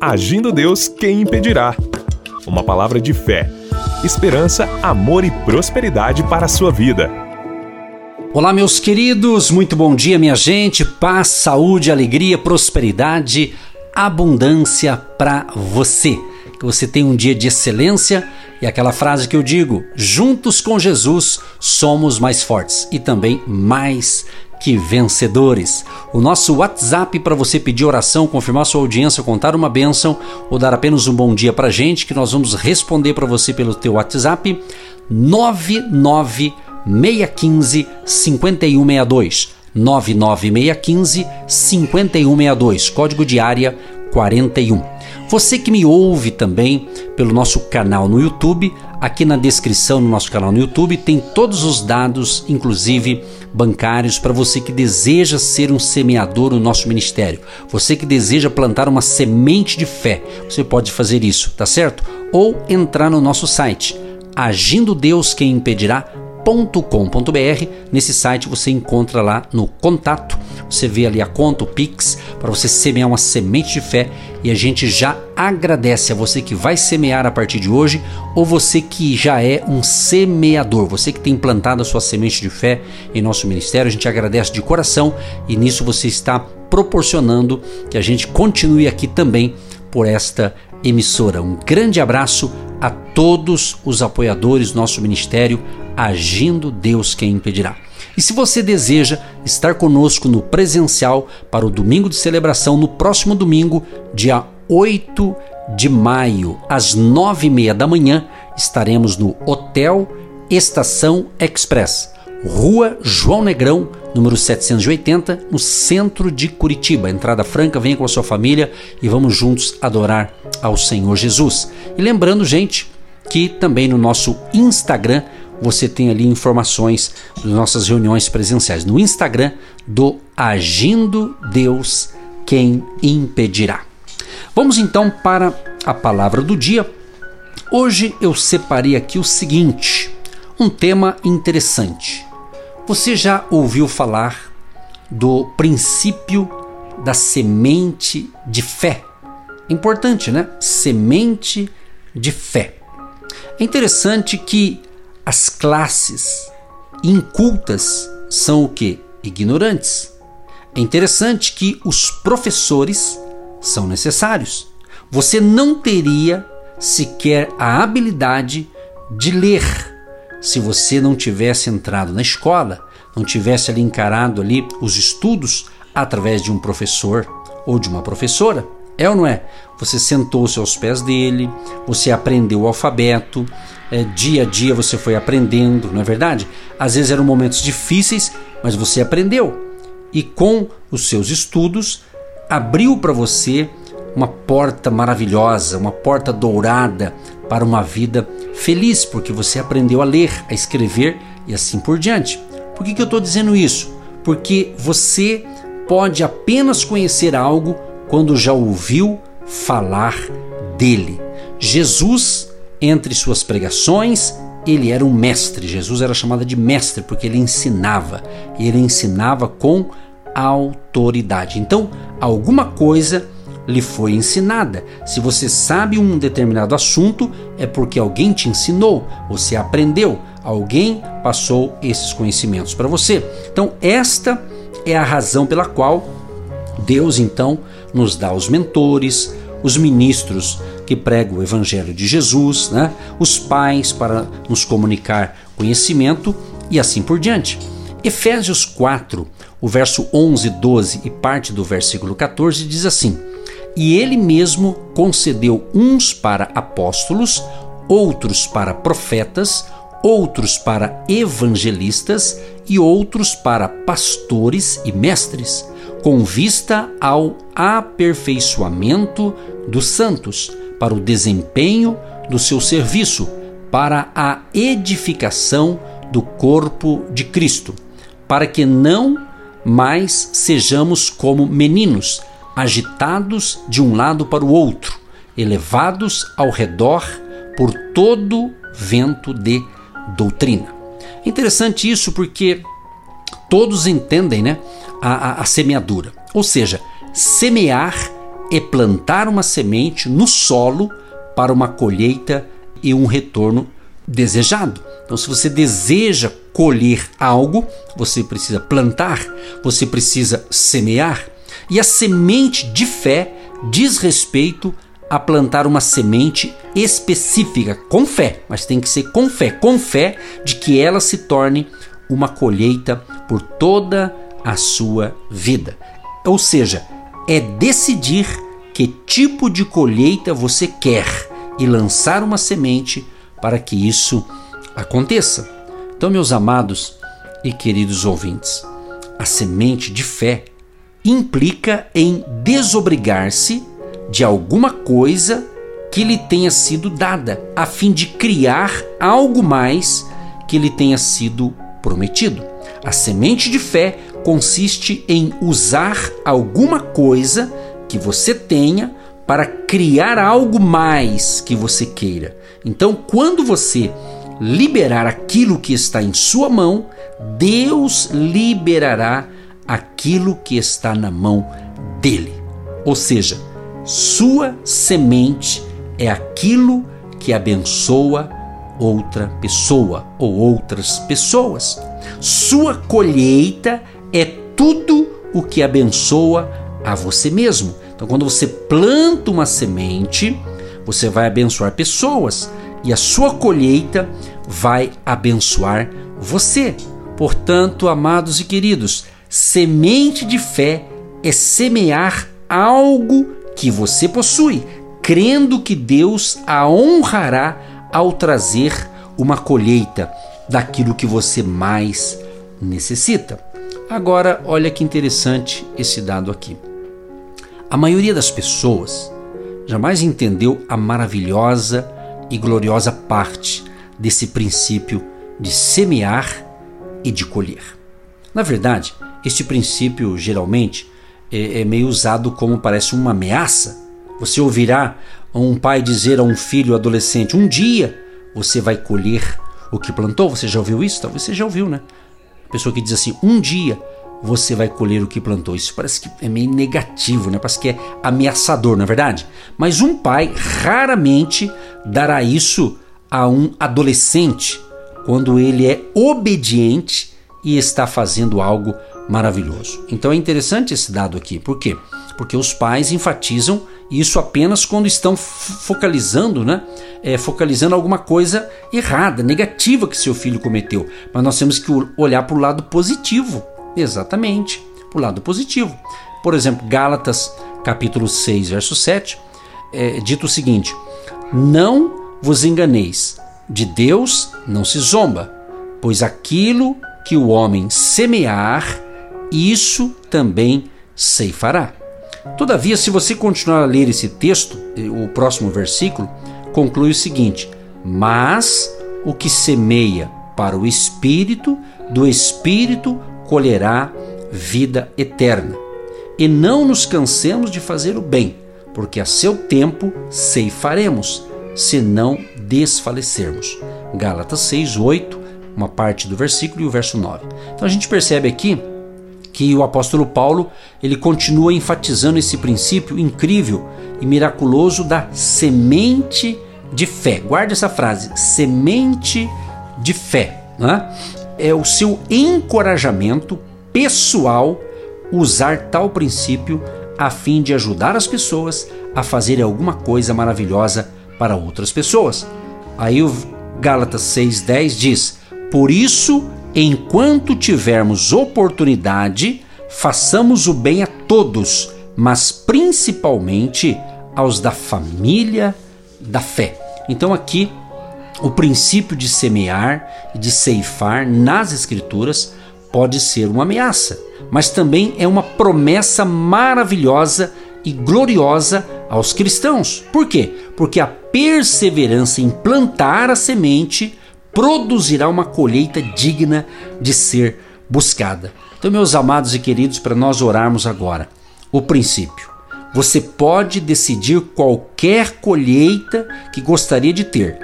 Agindo Deus, quem impedirá? Uma palavra de fé, esperança, amor e prosperidade para a sua vida. Olá, meus queridos, muito bom dia, minha gente. Paz, saúde, alegria, prosperidade, abundância para você. Que você tenha um dia de excelência e aquela frase que eu digo: juntos com Jesus somos mais fortes e também mais que vencedores. O nosso WhatsApp para você pedir oração, confirmar sua audiência, contar uma bênção ou dar apenas um bom dia para gente, que nós vamos responder para você pelo teu WhatsApp 99615 5162. 99615 5162, código de área 41. Você que me ouve também pelo nosso canal no YouTube, aqui na descrição no nosso canal no YouTube tem todos os dados, inclusive bancários, para você que deseja ser um semeador no nosso ministério. Você que deseja plantar uma semente de fé, você pode fazer isso, tá certo? Ou entrar no nosso site agindo Deus quem impedirá com.br Nesse site você encontra lá no contato, você vê ali a conta, o Pix, para você semear uma semente de fé. E a gente já agradece a você que vai semear a partir de hoje ou você que já é um semeador, você que tem plantado a sua semente de fé em nosso ministério, a gente agradece de coração e nisso você está proporcionando que a gente continue aqui também por esta emissora. Um grande abraço a todos os apoiadores do nosso ministério agindo Deus quem impedirá. E se você deseja estar conosco no presencial para o domingo de celebração, no próximo domingo, dia 8 de maio, às nove e meia da manhã, estaremos no Hotel Estação Express, Rua João Negrão, número 780, no centro de Curitiba. Entrada franca, venha com a sua família e vamos juntos adorar ao Senhor Jesus. E lembrando, gente, que também no nosso Instagram você tem ali informações das nossas reuniões presenciais no Instagram do Agindo Deus Quem Impedirá. Vamos então para a palavra do dia. Hoje eu separei aqui o seguinte, um tema interessante. Você já ouviu falar do princípio da semente de fé? Importante, né? Semente de fé. É interessante que as classes incultas são o que? Ignorantes. É interessante que os professores são necessários. Você não teria sequer a habilidade de ler se você não tivesse entrado na escola, não tivesse ali encarado ali os estudos através de um professor ou de uma professora. É ou não é? Você sentou-se aos pés dele, você aprendeu o alfabeto, é, dia a dia você foi aprendendo, não é verdade? Às vezes eram momentos difíceis, mas você aprendeu. E com os seus estudos, abriu para você uma porta maravilhosa, uma porta dourada para uma vida feliz, porque você aprendeu a ler, a escrever e assim por diante. Por que, que eu estou dizendo isso? Porque você pode apenas conhecer algo quando já ouviu falar dele. Jesus entre suas pregações, ele era um mestre. Jesus era chamado de mestre porque ele ensinava. E ele ensinava com autoridade. Então, alguma coisa lhe foi ensinada. Se você sabe um determinado assunto, é porque alguém te ensinou, você aprendeu, alguém passou esses conhecimentos para você. Então, esta é a razão pela qual Deus então nos dá os mentores, os ministros que pregam o Evangelho de Jesus, né? os pais para nos comunicar conhecimento e assim por diante. Efésios 4, o verso 11, 12 e parte do versículo 14 diz assim: E ele mesmo concedeu uns para apóstolos, outros para profetas, outros para evangelistas e outros para pastores e mestres, com vista ao aperfeiçoamento dos santos para o desempenho do seu serviço, para a edificação do corpo de Cristo, para que não mais sejamos como meninos, agitados de um lado para o outro, elevados ao redor por todo vento de doutrina. Interessante isso porque todos entendem né, a, a, a semeadura, ou seja, semear é plantar uma semente no solo para uma colheita e um retorno desejado. Então, se você deseja colher algo, você precisa plantar, você precisa semear. E a semente de fé diz respeito a plantar uma semente específica, com fé, mas tem que ser com fé, com fé de que ela se torne uma colheita por toda a sua vida. Ou seja, é decidir que tipo de colheita você quer e lançar uma semente para que isso aconteça. Então, meus amados e queridos ouvintes, a semente de fé implica em desobrigar-se de alguma coisa que lhe tenha sido dada, a fim de criar algo mais que lhe tenha sido prometido. A semente de fé consiste em usar alguma coisa que você tenha para criar algo mais que você queira. Então, quando você liberar aquilo que está em sua mão, Deus liberará aquilo que está na mão dele. Ou seja, sua semente é aquilo que abençoa outra pessoa ou outras pessoas. Sua colheita é tudo o que abençoa a você mesmo. Então, quando você planta uma semente, você vai abençoar pessoas e a sua colheita vai abençoar você. Portanto, amados e queridos, semente de fé é semear algo que você possui, crendo que Deus a honrará ao trazer uma colheita daquilo que você mais necessita. Agora, olha que interessante esse dado aqui. A maioria das pessoas jamais entendeu a maravilhosa e gloriosa parte desse princípio de semear e de colher. Na verdade, este princípio geralmente é, é meio usado como parece uma ameaça. Você ouvirá um pai dizer a um filho adolescente: um dia você vai colher o que plantou. Você já ouviu isso? Talvez você já ouviu, né? Pessoa que diz assim: um dia você vai colher o que plantou. Isso parece que é meio negativo, né? Parece que é ameaçador, na é verdade. Mas um pai raramente dará isso a um adolescente quando ele é obediente e está fazendo algo maravilhoso. Então é interessante esse dado aqui. Por quê? Porque os pais enfatizam isso apenas quando estão focalizando, né? É, focalizando alguma coisa errada, negativa que seu filho cometeu. Mas nós temos que olhar para o lado positivo Exatamente, o lado positivo. Por exemplo, Gálatas capítulo 6, verso 7, é dito o seguinte: Não vos enganeis, de Deus não se zomba, pois aquilo que o homem semear, isso também ceifará. Todavia, se você continuar a ler esse texto, o próximo versículo conclui o seguinte: Mas o que semeia para o espírito, do espírito colherá vida eterna. E não nos cansemos de fazer o bem, porque a seu tempo ceifaremos, se não desfalecermos. Gálatas 6, 8, uma parte do versículo e o verso 9. Então a gente percebe aqui que o apóstolo Paulo ele continua enfatizando esse princípio incrível e miraculoso da semente de fé. Guarde essa frase, semente de fé. Né? é o seu encorajamento pessoal usar tal princípio a fim de ajudar as pessoas a fazerem alguma coisa maravilhosa para outras pessoas. Aí o Gálatas 6:10 diz: "Por isso, enquanto tivermos oportunidade, façamos o bem a todos, mas principalmente aos da família da fé." Então aqui o princípio de semear e de ceifar nas Escrituras pode ser uma ameaça, mas também é uma promessa maravilhosa e gloriosa aos cristãos. Por quê? Porque a perseverança em plantar a semente produzirá uma colheita digna de ser buscada. Então, meus amados e queridos, para nós orarmos agora, o princípio. Você pode decidir qualquer colheita que gostaria de ter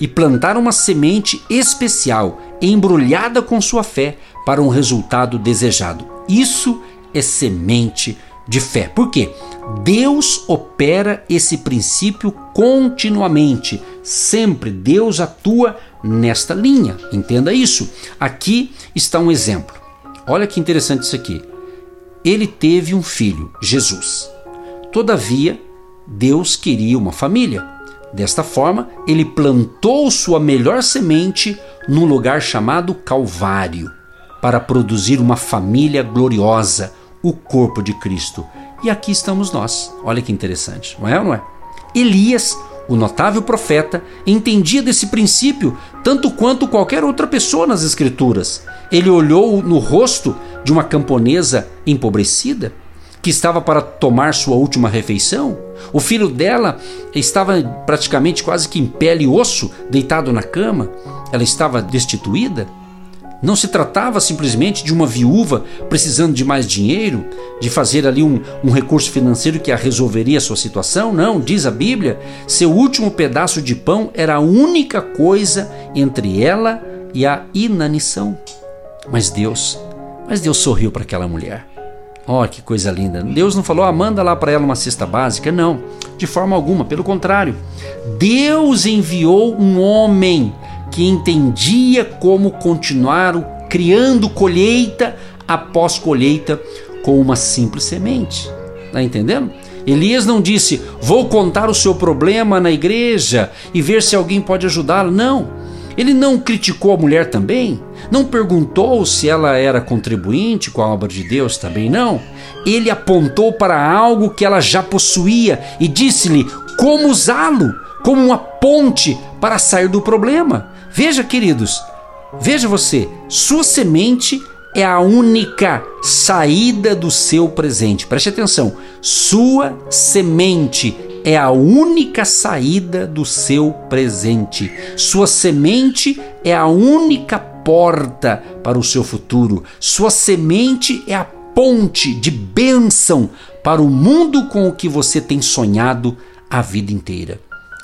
e plantar uma semente especial embrulhada com sua fé para um resultado desejado. Isso é semente de fé. Por quê? Deus opera esse princípio continuamente. Sempre Deus atua nesta linha. Entenda isso. Aqui está um exemplo. Olha que interessante isso aqui. Ele teve um filho, Jesus. Todavia, Deus queria uma família. Desta forma, ele plantou sua melhor semente num lugar chamado Calvário, para produzir uma família gloriosa, o corpo de Cristo. E aqui estamos nós. Olha que interessante, não é não é? Elias, o notável profeta, entendia desse princípio tanto quanto qualquer outra pessoa nas Escrituras. Ele olhou no rosto de uma camponesa empobrecida que estava para tomar sua última refeição. O filho dela estava praticamente quase que em pele e osso, deitado na cama. Ela estava destituída. Não se tratava simplesmente de uma viúva precisando de mais dinheiro, de fazer ali um, um recurso financeiro que a resolveria a sua situação. Não, diz a Bíblia, seu último pedaço de pão era a única coisa entre ela e a inanição. Mas Deus, mas Deus sorriu para aquela mulher. Oh, que coisa linda. Deus não falou, ah, manda lá para ela uma cesta básica. Não, de forma alguma. Pelo contrário, Deus enviou um homem que entendia como continuar criando colheita após colheita com uma simples semente. Está entendendo? Elias não disse, vou contar o seu problema na igreja e ver se alguém pode ajudá-lo. Não. Ele não criticou a mulher também. Não perguntou se ela era contribuinte com a obra de Deus também, não. Ele apontou para algo que ela já possuía e disse-lhe como usá-lo, como uma ponte para sair do problema. Veja, queridos, veja você, sua semente é a única saída do seu presente. Preste atenção, sua semente é a única saída do seu presente. Sua semente é a única porta para o seu futuro. Sua semente é a ponte de bênção para o mundo com o que você tem sonhado a vida inteira.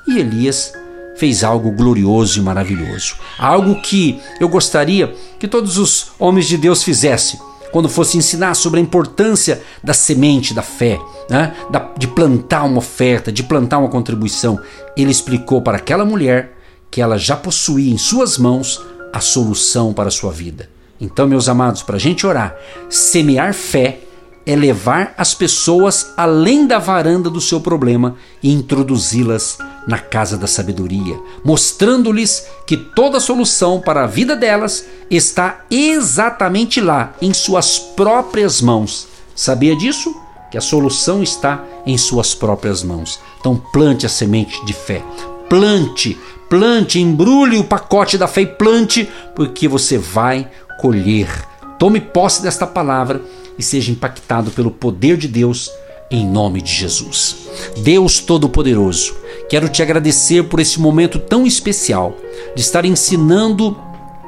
E Elias fez algo glorioso e maravilhoso. Algo que eu gostaria que todos os homens de Deus fizessem quando fosse ensinar sobre a importância da semente da fé, né? de plantar uma oferta, de plantar uma contribuição. Ele explicou para aquela mulher que ela já possuía em suas mãos a solução para a sua vida. Então, meus amados, para a gente orar, semear fé é levar as pessoas além da varanda do seu problema e introduzi-las na casa da sabedoria, mostrando-lhes que toda a solução para a vida delas está exatamente lá, em suas próprias mãos. Sabia disso? Que a solução está em suas próprias mãos. Então plante a semente de fé. Plante, plante, embrulhe o pacote da fé e plante, porque você vai colher. Tome posse desta palavra e seja impactado pelo poder de Deus em nome de Jesus. Deus Todo-Poderoso, quero te agradecer por esse momento tão especial de estar ensinando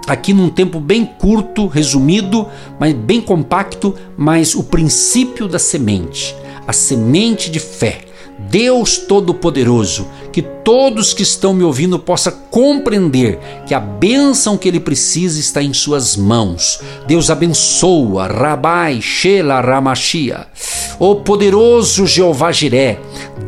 aqui num tempo bem curto, resumido, mas bem compacto, mas o princípio da semente, a semente de fé Deus Todo-Poderoso, que todos que estão me ouvindo possam compreender que a bênção que ele precisa está em suas mãos. Deus abençoa, Rabai, Shela, Ramachia. O poderoso Jeová Jiré,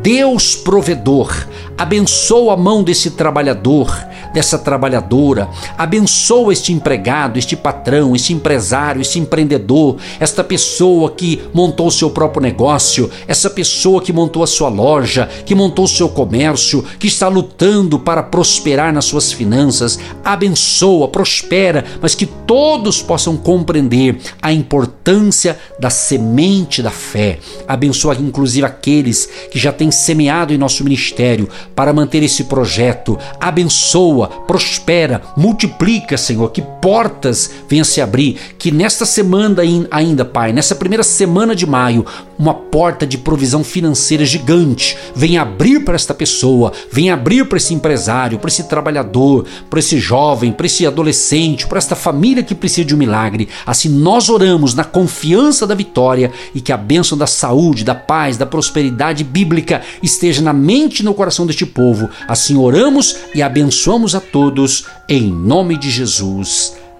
Deus provedor, abençoa a mão desse trabalhador, dessa trabalhadora, abençoa este empregado, este patrão, este empresário, este empreendedor, esta pessoa que montou o seu próprio negócio, essa pessoa que montou a sua loja, que montou o seu comércio, que está lutando para prosperar nas suas finanças. Abençoa, prospera, mas que todos possam compreender a importância da semente da fé. Abençoa inclusive aqueles que já têm semeado em nosso ministério para manter esse projeto. Abençoa prospera, multiplica, Senhor, que portas venham se abrir, que nesta semana ainda, Pai, nessa primeira semana de maio, uma porta de provisão financeira gigante venha abrir para esta pessoa, venha abrir para esse empresário, para esse trabalhador, para esse jovem, para esse adolescente, para esta família que precisa de um milagre. Assim nós oramos na confiança da vitória e que a bênção da saúde, da paz, da prosperidade bíblica esteja na mente e no coração deste povo. Assim oramos e abençoamos a todos, em nome de Jesus.